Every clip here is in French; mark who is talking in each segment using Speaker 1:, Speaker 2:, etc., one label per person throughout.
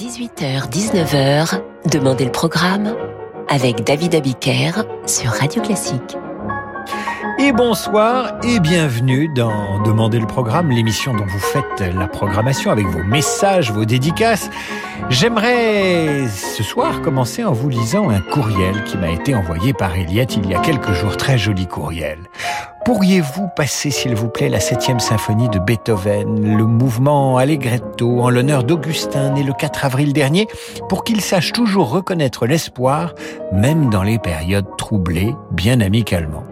Speaker 1: 18h-19h, Demandez le programme avec David Abiker sur Radio Classique.
Speaker 2: Et bonsoir et bienvenue dans Demandez le programme, l'émission dont vous faites la programmation avec vos messages, vos dédicaces. J'aimerais ce soir commencer en vous lisant un courriel qui m'a été envoyé par Eliette il y a quelques jours, très joli courriel. Pourriez-vous passer, s'il vous plaît, la septième symphonie de Beethoven, le mouvement Allegretto, en l'honneur d'Augustin, né le 4 avril dernier, pour qu'il sache toujours reconnaître l'espoir, même dans les périodes troublées, bien amicalement?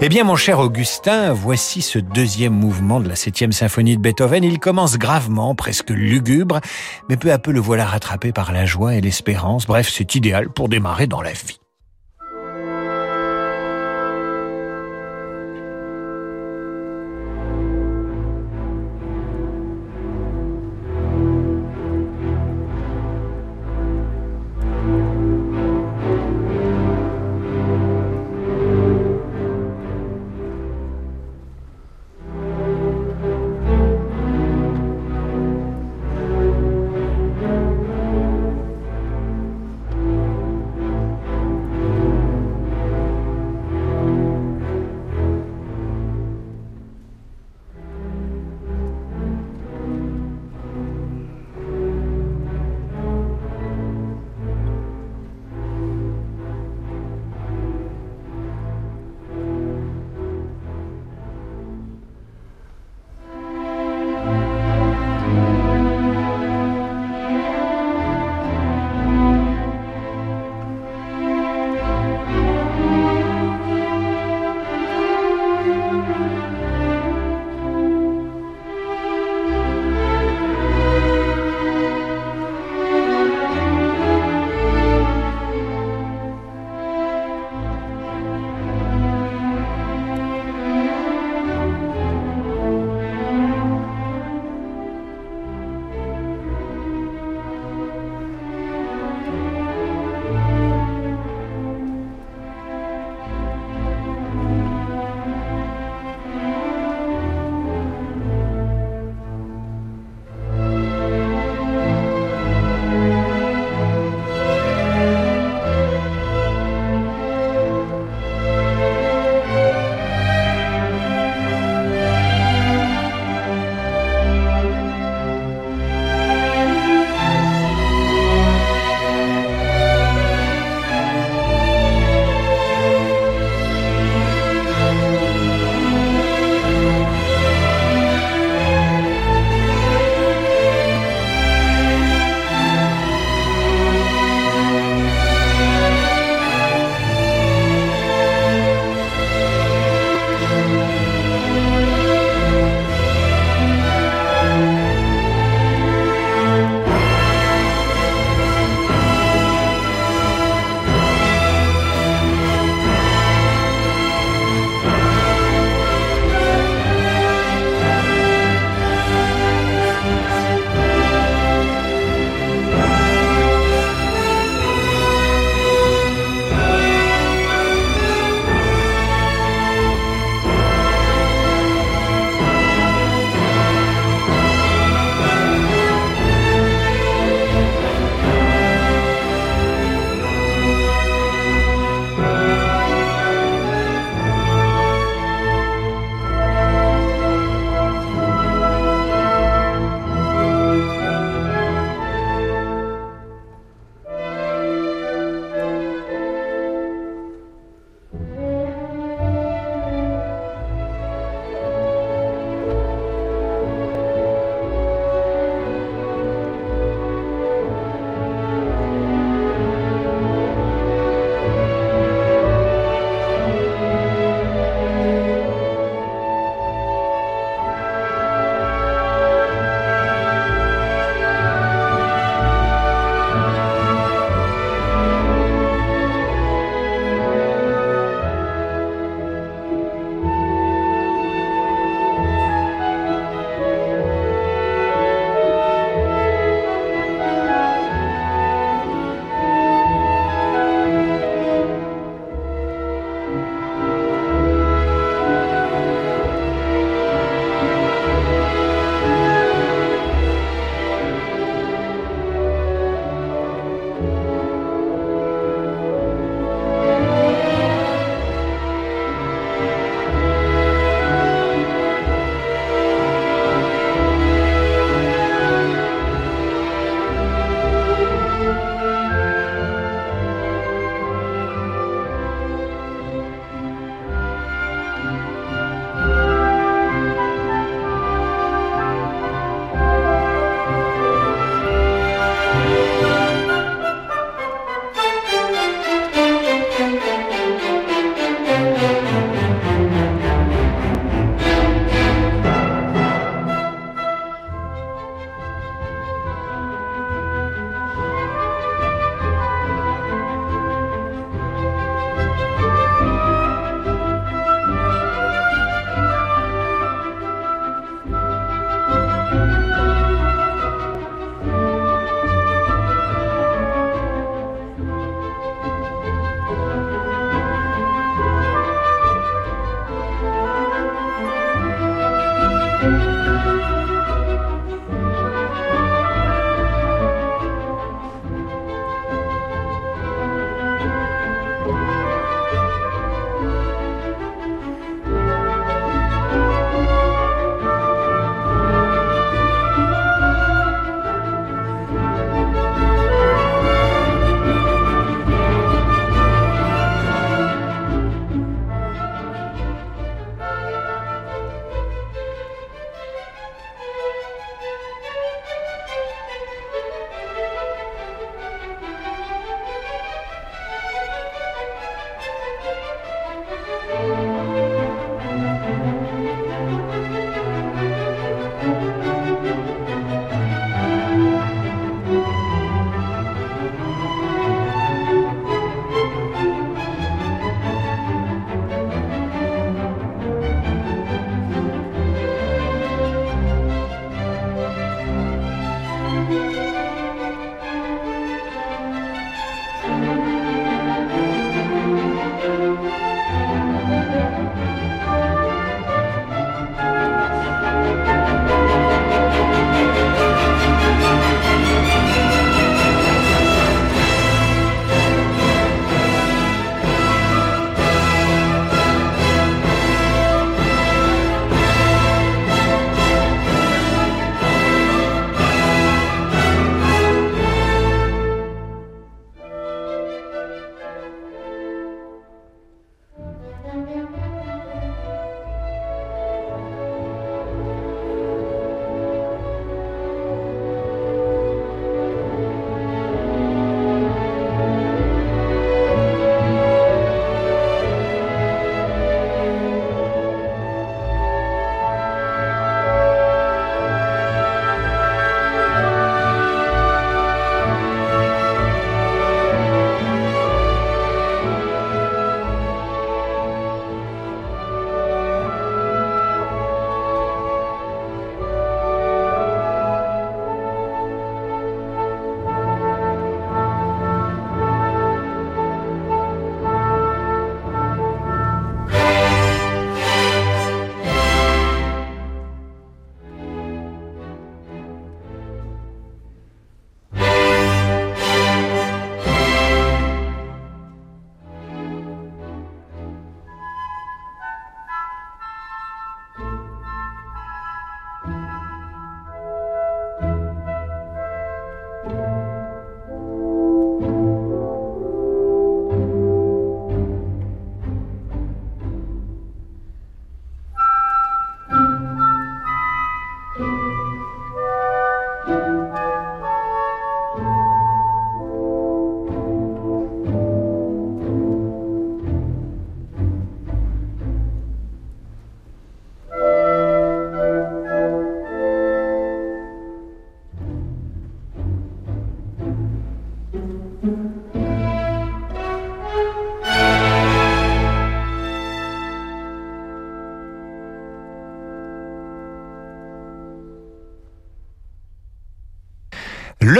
Speaker 2: Eh bien, mon cher Augustin, voici ce deuxième mouvement de la septième symphonie de Beethoven. Il commence gravement, presque lugubre, mais peu à peu le voilà rattrapé par la joie et l'espérance. Bref, c'est idéal pour démarrer dans la vie.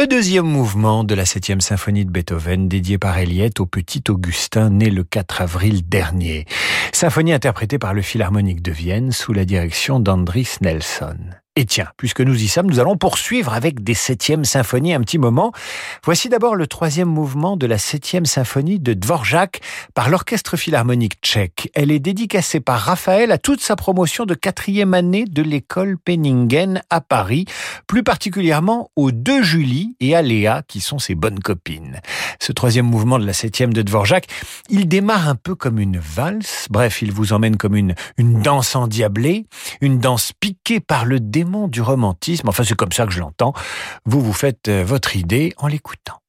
Speaker 2: Deuxième mouvement de la septième symphonie de Beethoven, dédié par Eliette au petit Augustin, né le 4 avril dernier. Symphonie interprétée par le Philharmonique de Vienne sous la direction d'Andris Nelson. Et tiens, puisque nous y sommes, nous allons poursuivre avec des septièmes symphonies un petit moment. Voici d'abord le troisième mouvement de la septième symphonie de Dvorak par l'Orchestre Philharmonique tchèque. Elle est dédicacée par Raphaël à toute sa promotion de quatrième année de l'école Penningen à Paris, plus particulièrement aux deux Julie et à Léa, qui sont ses bonnes copines. Ce troisième mouvement de la septième de Dvorak, il démarre un peu comme une valse. Bref, il vous emmène comme une, une danse endiablée, une danse piquée par le démon du romantisme. Enfin, c'est comme ça que je l'entends. Vous vous faites euh, votre idée en l'écoutant.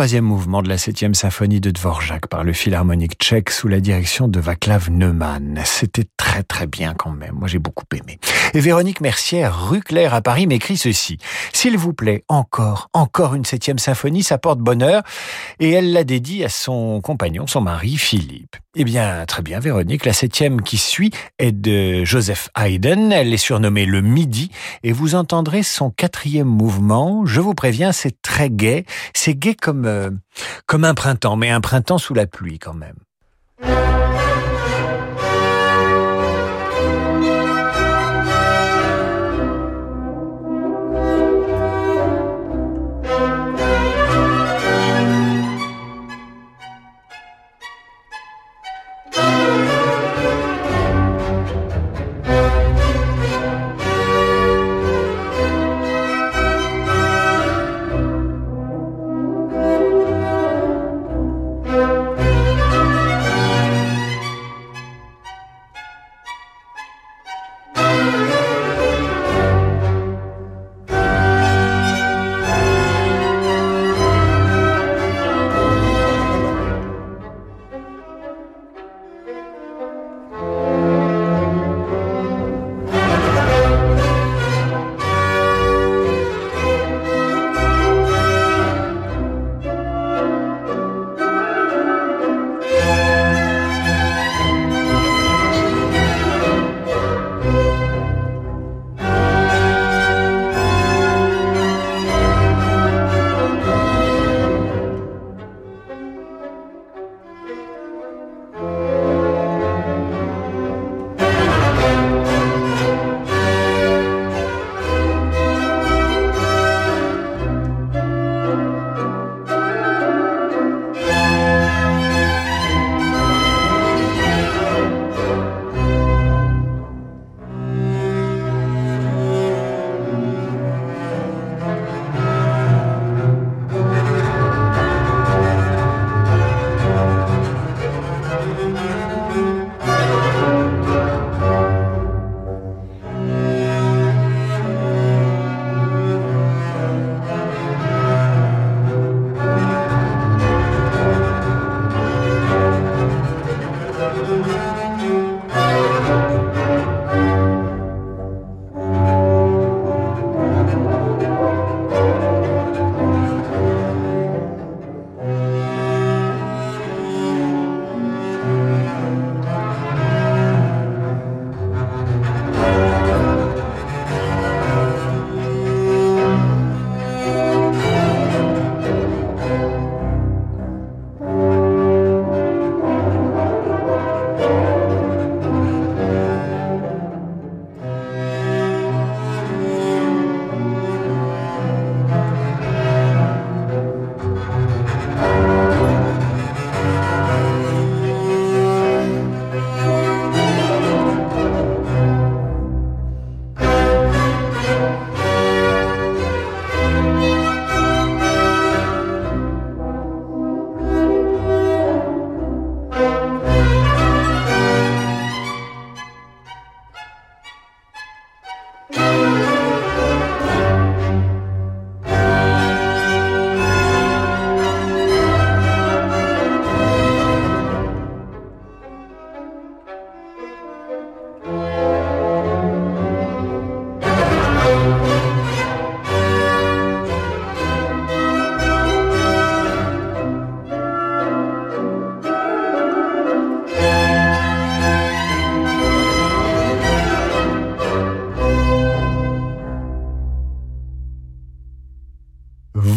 Speaker 2: Troisième mouvement de la septième symphonie de Dvorak par le Philharmonique tchèque sous la direction de Vaclav Neumann. C'était très très bien quand même. Moi j'ai beaucoup aimé. Et Véronique Mercière, rue Claire à Paris, m'écrit ceci. S'il vous plaît, encore, encore une septième symphonie, ça porte bonheur. Et elle l'a dédie à son compagnon, son mari, Philippe. Eh bien, très bien, Véronique. La septième qui suit est de Joseph Haydn. Elle est surnommée le Midi et vous entendrez son quatrième mouvement. Je vous préviens, c'est très gai. C'est gai comme, euh, comme un printemps, mais un printemps sous la pluie quand même.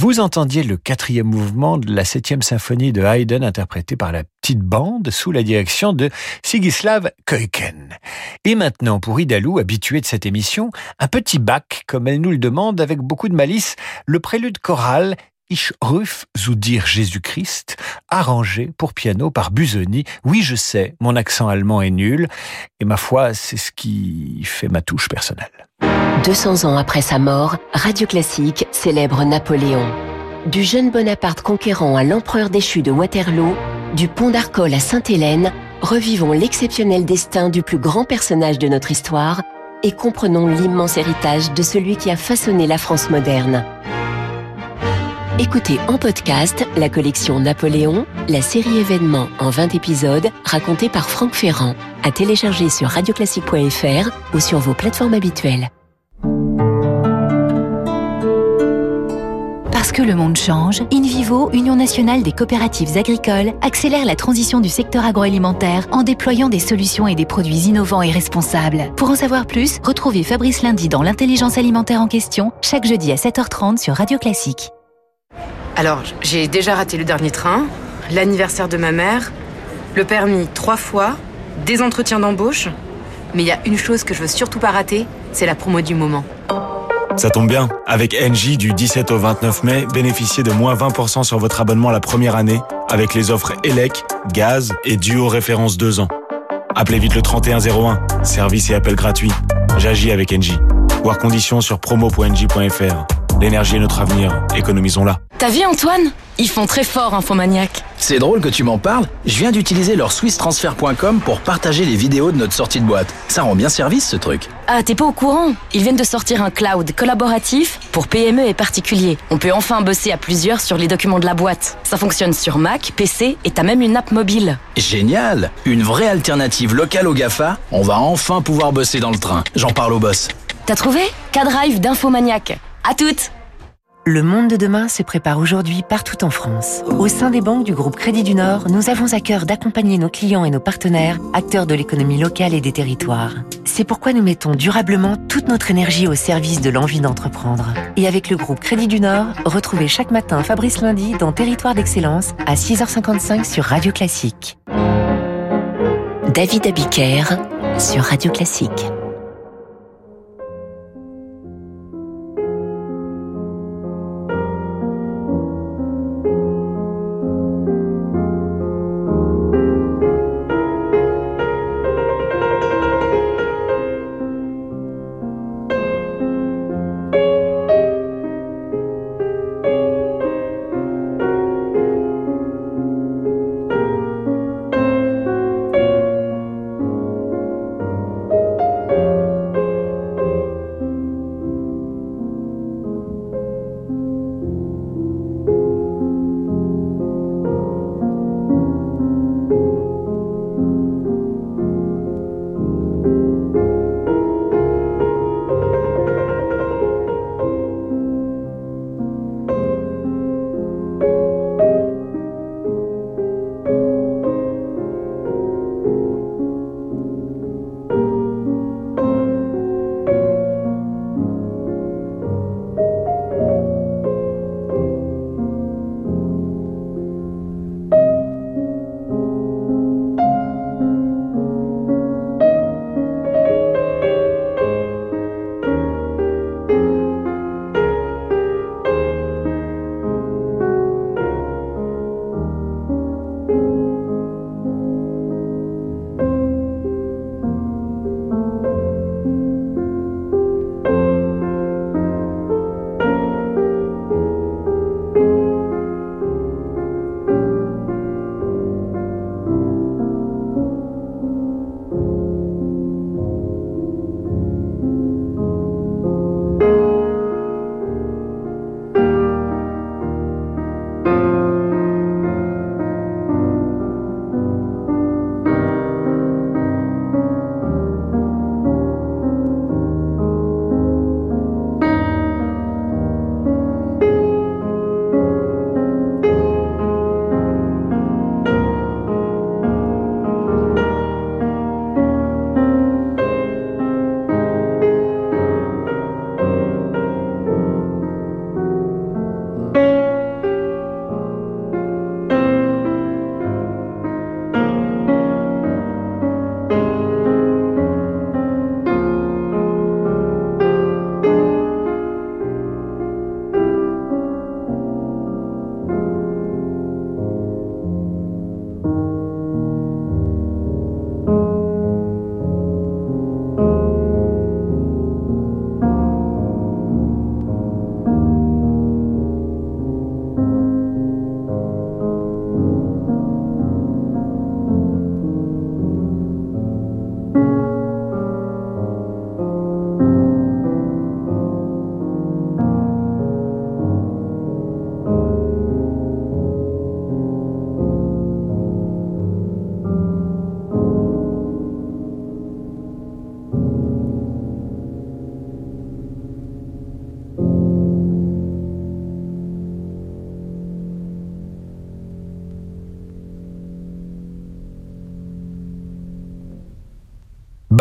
Speaker 2: Vous entendiez le quatrième mouvement de la septième symphonie de Haydn interprété par la petite bande sous la direction de Sigislav Keuken. Et maintenant, pour Idalou, habitué de cette émission, un petit bac, comme elle nous le demande avec beaucoup de malice, le prélude choral Ich ruf zu dire Jésus-Christ, arrangé pour piano par Busoni. Oui, je sais, mon accent allemand est nul, et ma foi, c'est ce qui fait ma touche personnelle.
Speaker 1: 200 ans après sa mort, Radio Classique célèbre Napoléon. Du jeune Bonaparte conquérant à l'empereur déchu de Waterloo, du pont d'Arcole à Sainte-Hélène, revivons l'exceptionnel destin du plus grand personnage de notre histoire et comprenons l'immense héritage de celui qui a façonné la France moderne. Écoutez en podcast la collection Napoléon, la série événements en 20 épisodes racontés par Franck Ferrand, à télécharger sur radioclassique.fr ou sur vos plateformes habituelles.
Speaker 3: Parce que le monde change, InVivo, Union nationale des coopératives agricoles, accélère la transition du secteur agroalimentaire en déployant des solutions et des produits innovants et responsables. Pour en savoir plus, retrouvez Fabrice Lundi dans l'intelligence alimentaire en question, chaque jeudi à 7h30 sur Radio Classique.
Speaker 4: Alors, j'ai déjà raté le dernier train, l'anniversaire de ma mère, le permis trois fois, des entretiens d'embauche. Mais il y a une chose que je veux surtout pas rater, c'est la promo du moment.
Speaker 5: Ça tombe bien. Avec NJ, du 17 au 29 mai, bénéficiez de moins 20% sur votre abonnement la première année avec les offres ELEC, gaz et duo référence 2 ans. Appelez vite le 3101. Service et appel gratuit. J'agis avec NJ. Voir conditions sur promo.nj.fr. L'énergie est notre avenir. Économisons-la.
Speaker 6: T'as vu Antoine? Ils font très fort Infomaniac.
Speaker 7: C'est drôle que tu m'en parles. Je viens d'utiliser leur swisstransfer.com pour partager les vidéos de notre sortie de boîte. Ça rend bien service ce truc.
Speaker 6: Ah, t'es pas au courant? Ils viennent de sortir un cloud collaboratif pour PME et particuliers. On peut enfin bosser à plusieurs sur les documents de la boîte. Ça fonctionne sur Mac, PC et t'as même une app mobile.
Speaker 7: Génial Une vraie alternative locale au GAFA. On va enfin pouvoir bosser dans le train. J'en parle au boss.
Speaker 6: T'as trouvé? K-Drive d'Infomaniac. À toutes
Speaker 8: Le monde de demain se prépare aujourd'hui partout en France. Au sein des banques du groupe Crédit du Nord, nous avons à cœur d'accompagner nos clients et nos partenaires, acteurs de l'économie locale et des territoires. C'est pourquoi nous mettons durablement toute notre énergie au service de l'envie d'entreprendre. Et avec le groupe Crédit du Nord, retrouvez chaque matin Fabrice Lundi dans Territoire d'Excellence à 6h55 sur Radio Classique.
Speaker 1: David Abiker sur Radio Classique.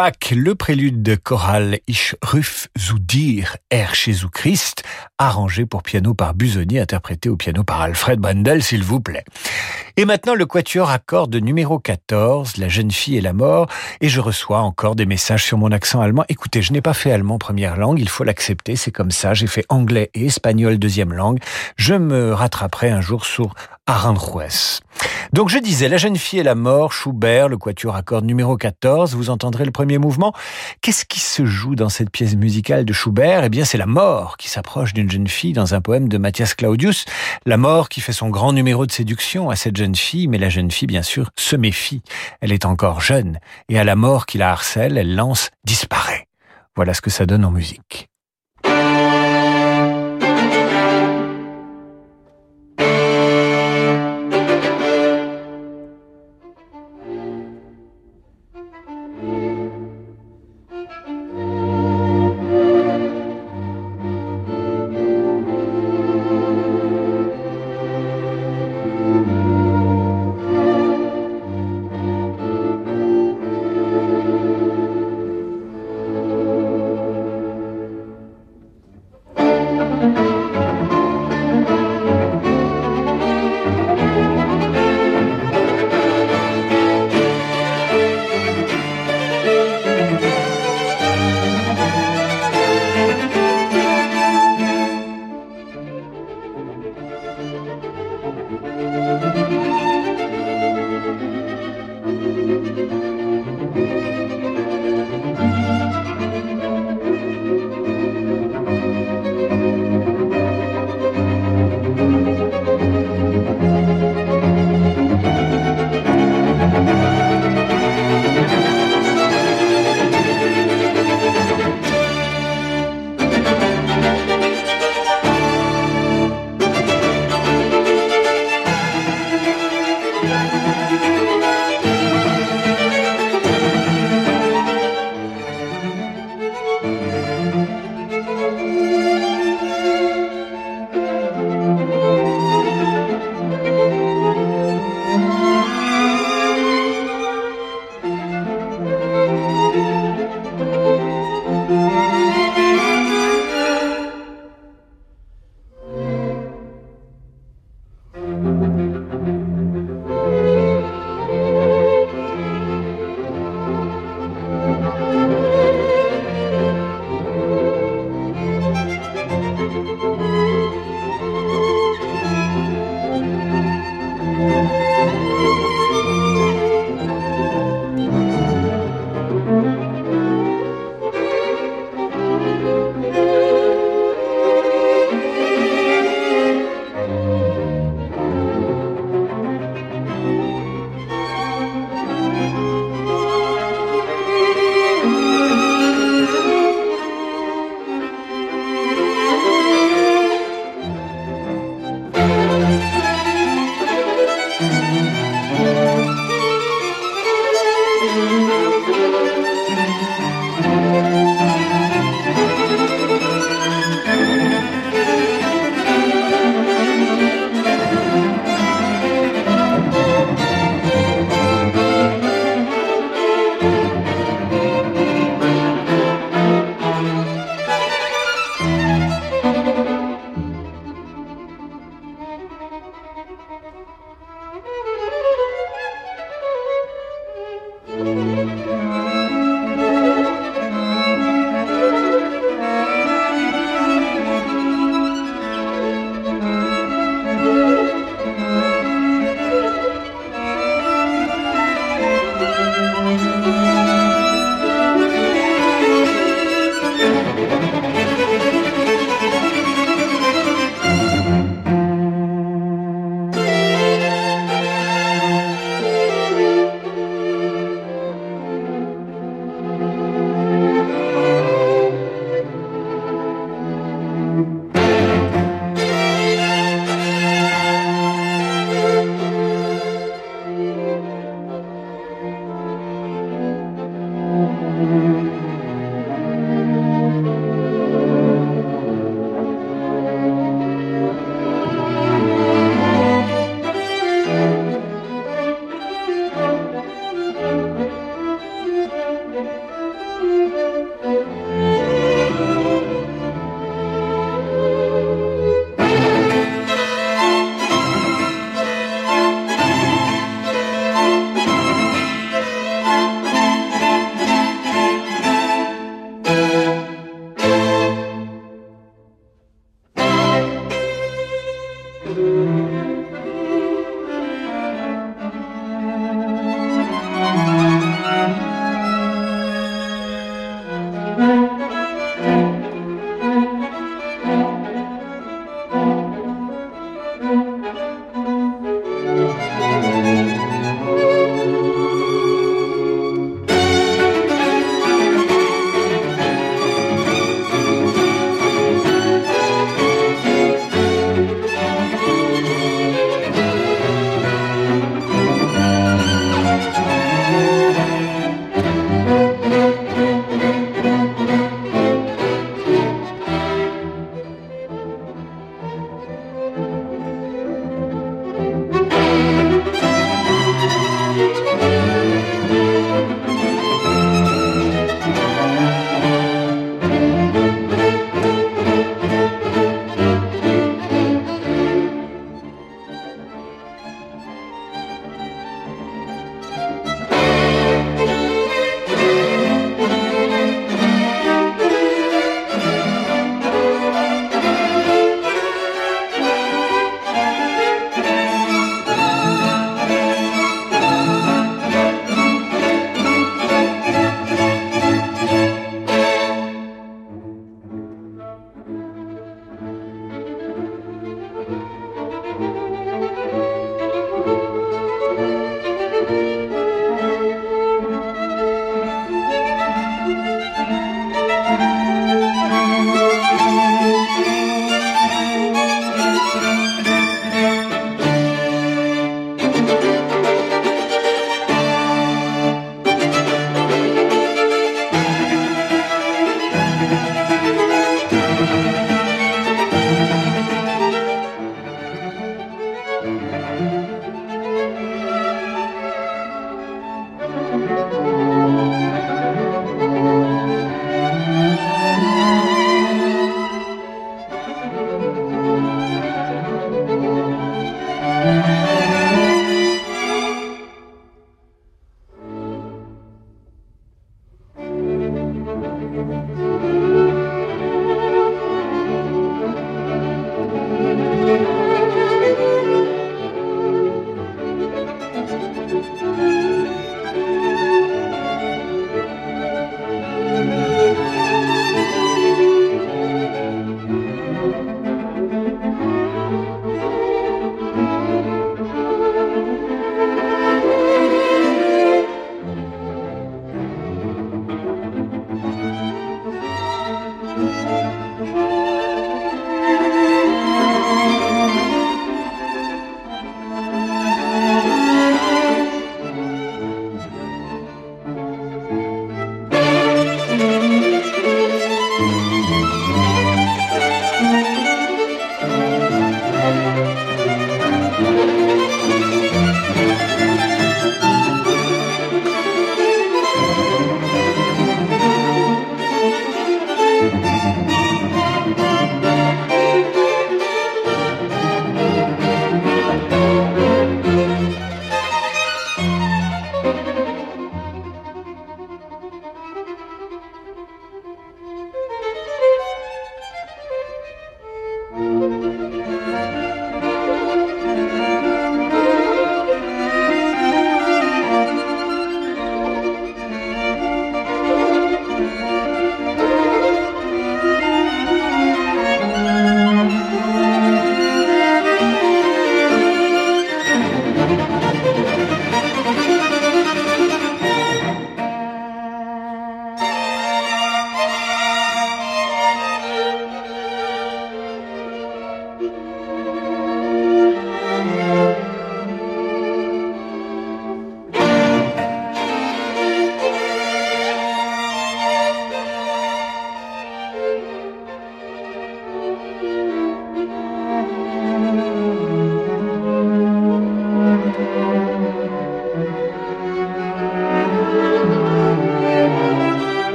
Speaker 2: back Le prélude de chorale Ich ruf zu dir, R Jésus Christ, arrangé pour piano par Busoni, interprété au piano par Alfred Brendel, s'il vous plaît. Et maintenant, le quatuor à cordes numéro 14, La jeune fille et la mort, et je reçois encore des messages sur mon accent allemand. Écoutez, je n'ai pas fait allemand première langue, il faut l'accepter, c'est comme ça. J'ai fait anglais et espagnol deuxième langue. Je me rattraperai un jour sur Aranjuez. Donc je disais, La jeune fille et la mort, Schubert, le quatuor à cordes numéro 14, vous entendrez le premier mouvement. Qu'est-ce qui se joue dans cette pièce musicale de Schubert? Eh bien, c'est la mort qui s'approche d'une jeune fille dans un poème de Matthias Claudius. La mort qui fait son grand numéro de séduction à cette jeune fille, mais la jeune fille, bien sûr, se méfie. Elle est encore jeune, et à la mort qui la harcèle, elle lance « disparaît ». Voilà ce que ça donne en musique.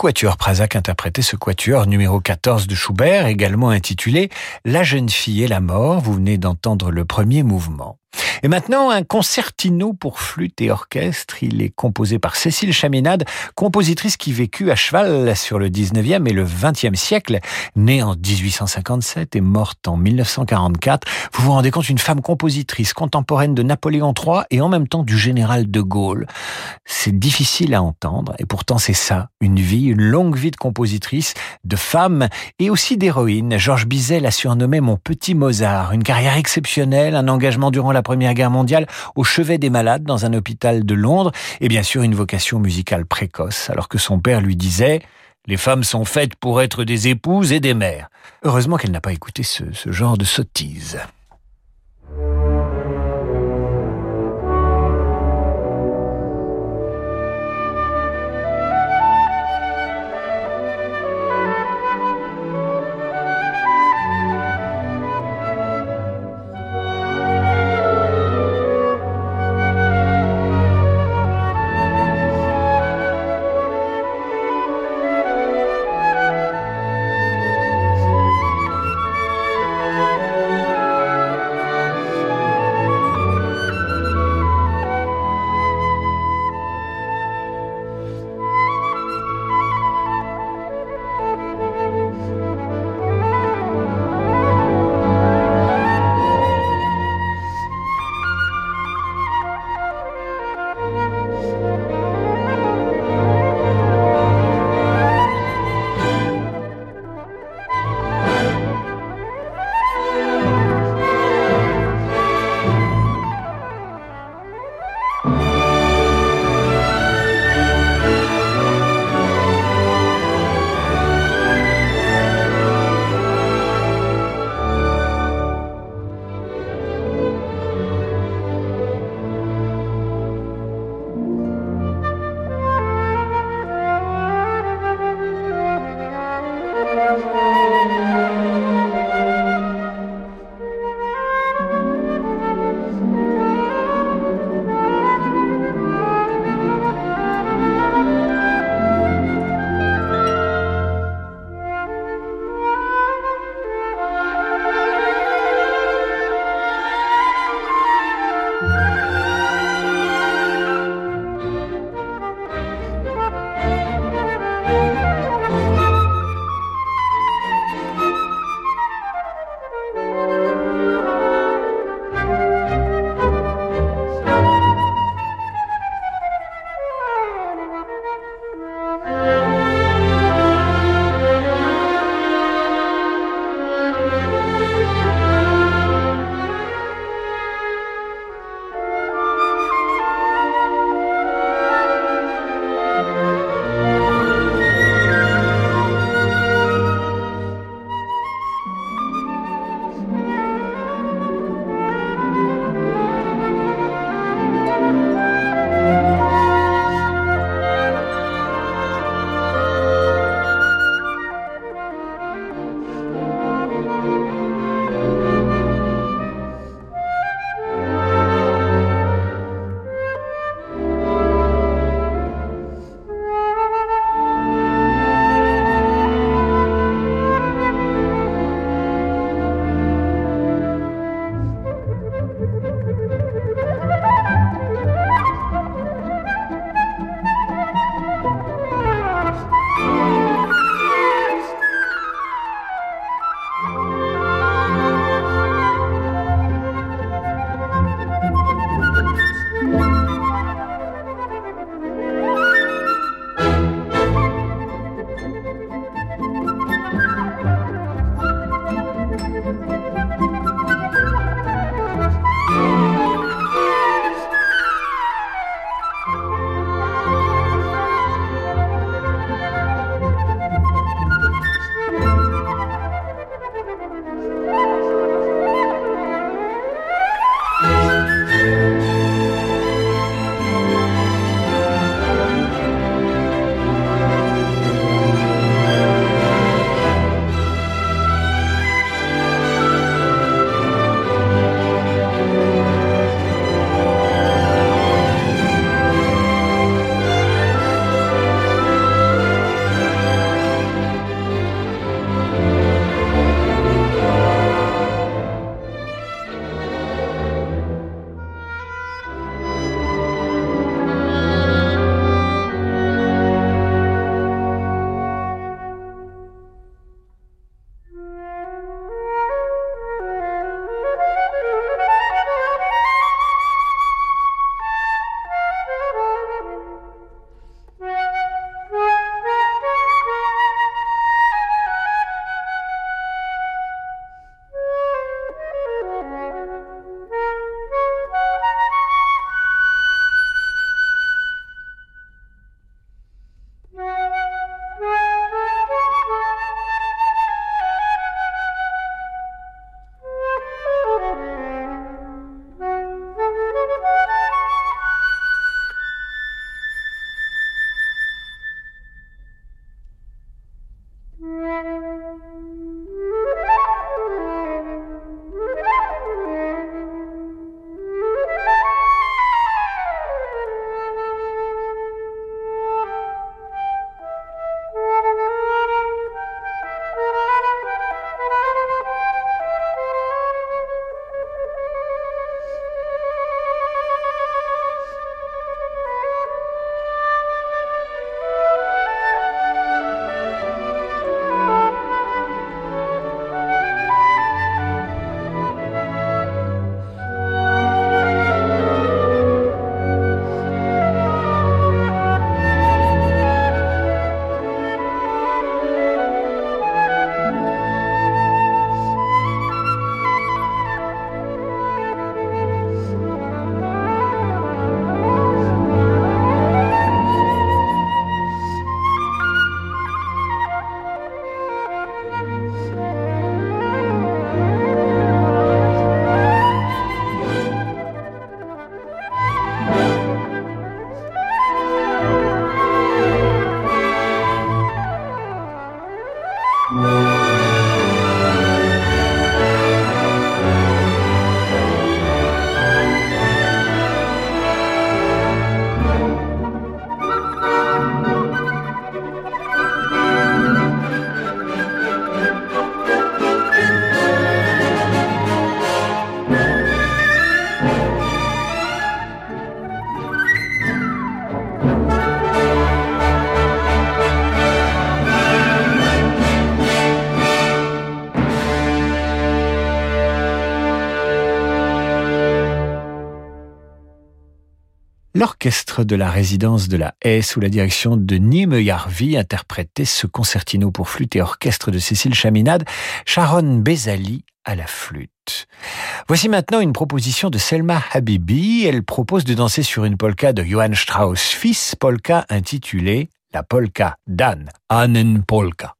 Speaker 2: Quatuor Prazac interprétait ce quatuor numéro 14 de Schubert, également intitulé La jeune fille et la mort. Vous venez d'entendre le premier mouvement. Et maintenant, un concertino pour flûte et orchestre. Il est composé par Cécile Chaminade, compositrice qui vécut à cheval sur le 19e et le 20e siècle, née en 1857 et morte en 1944. Vous vous rendez compte, une femme compositrice contemporaine de Napoléon III et en même temps du général de Gaulle. C'est difficile à entendre et pourtant c'est ça, une vie, une longue vie de compositrice, de femme et aussi d'héroïne. Georges Bizet l'a surnommé mon petit Mozart. Une carrière exceptionnelle, un engagement durant la Première Guerre mondiale au chevet des malades dans un hôpital de Londres et bien sûr une vocation musicale précoce alors que son père lui disait les femmes sont faites pour être des épouses et des mères. Heureusement qu'elle n'a pas écouté ce, ce genre de sottise. De la résidence de la Haye, sous la direction de Nîmes Yarvi, interprétait ce concertino pour flûte et orchestre de Cécile Chaminade, Sharon Bezali à la flûte. Voici maintenant une proposition de Selma Habibi. Elle propose de danser sur une polka de Johann Strauss fils, polka intitulée La polka d'Anne, Annen Polka.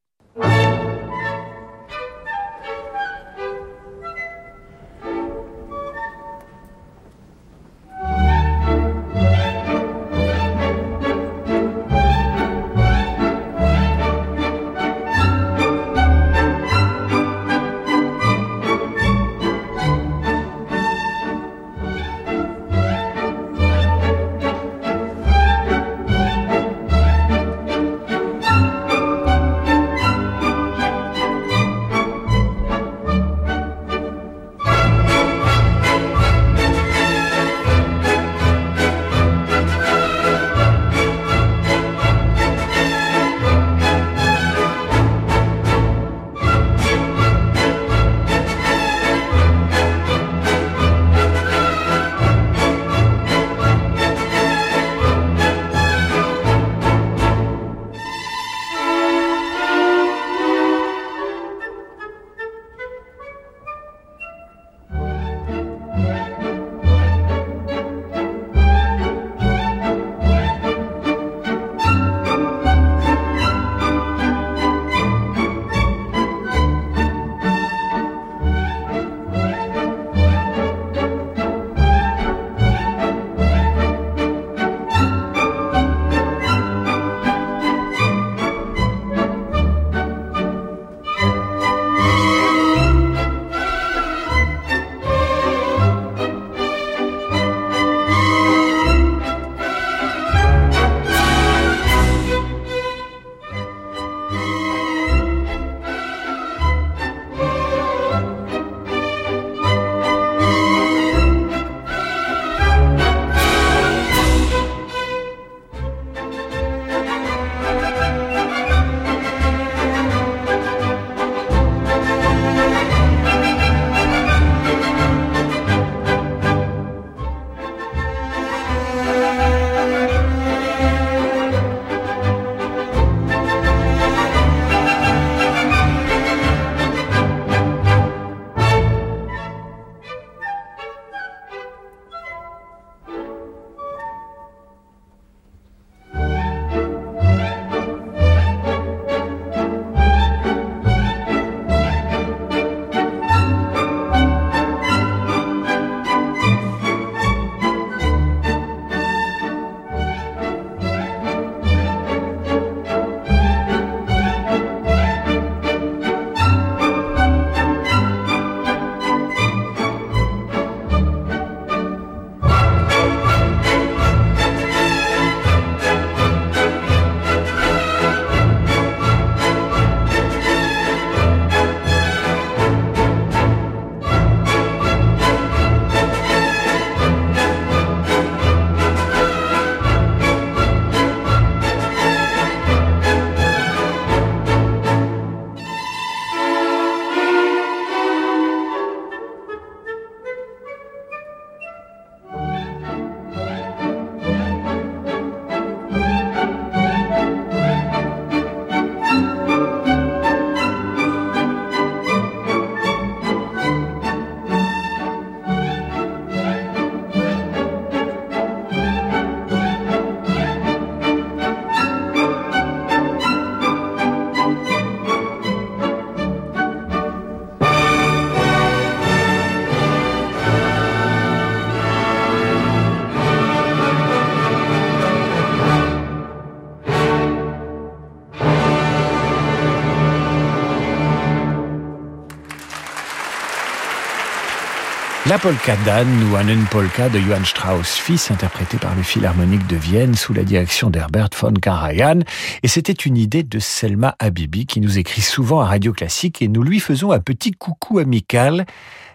Speaker 2: La polka d'Anne ou Annen Polka de Johann Strauss fils, interprété par le Philharmonique de Vienne sous la direction d'Herbert von Karajan. Et c'était une idée de Selma Habibi qui nous écrit souvent à Radio Classique et nous lui faisons un petit coucou amical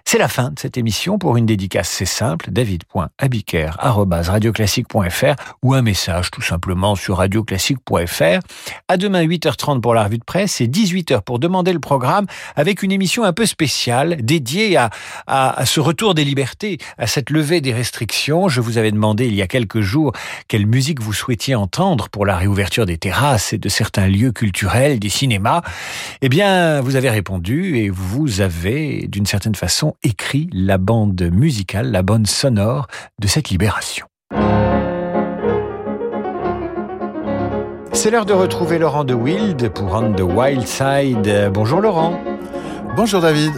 Speaker 2: C'est la fin de cette émission. Pour une dédicace, c'est simple, david.abiker.radioclassique.fr ou un message tout simplement sur radioclassique.fr. À demain 8h30 pour la revue de presse et 18h pour demander le programme avec une émission un peu spéciale dédiée à, à, à ce retour des libertés, à cette levée des restrictions. Je vous avais demandé il y a quelques jours quelle musique vous souhaitiez entendre pour la réouverture des terrasses et de certains lieux culturels, des cinémas. Eh bien, vous avez répondu et vous avez, d'une certaine façon, écrit la bande musicale, la bande sonore de cette libération. C'est l'heure de retrouver Laurent de Wild pour On the Wild Side. Bonjour Laurent.
Speaker 9: Bonjour David.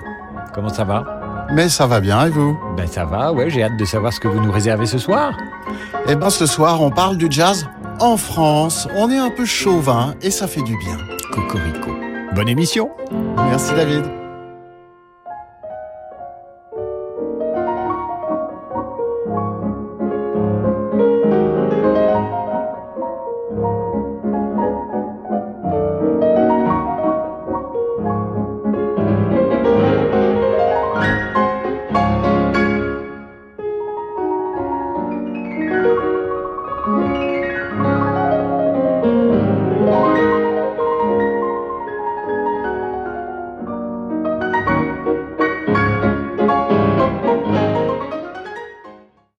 Speaker 2: Comment ça va?
Speaker 9: Mais ça va bien et vous?
Speaker 2: Ben ça va, ouais, j'ai hâte de savoir ce que vous nous réservez ce soir.
Speaker 9: Eh ben ce soir, on parle du jazz en France. On est un peu chauvin et ça fait du bien.
Speaker 2: Cocorico. Bonne émission.
Speaker 9: Merci David.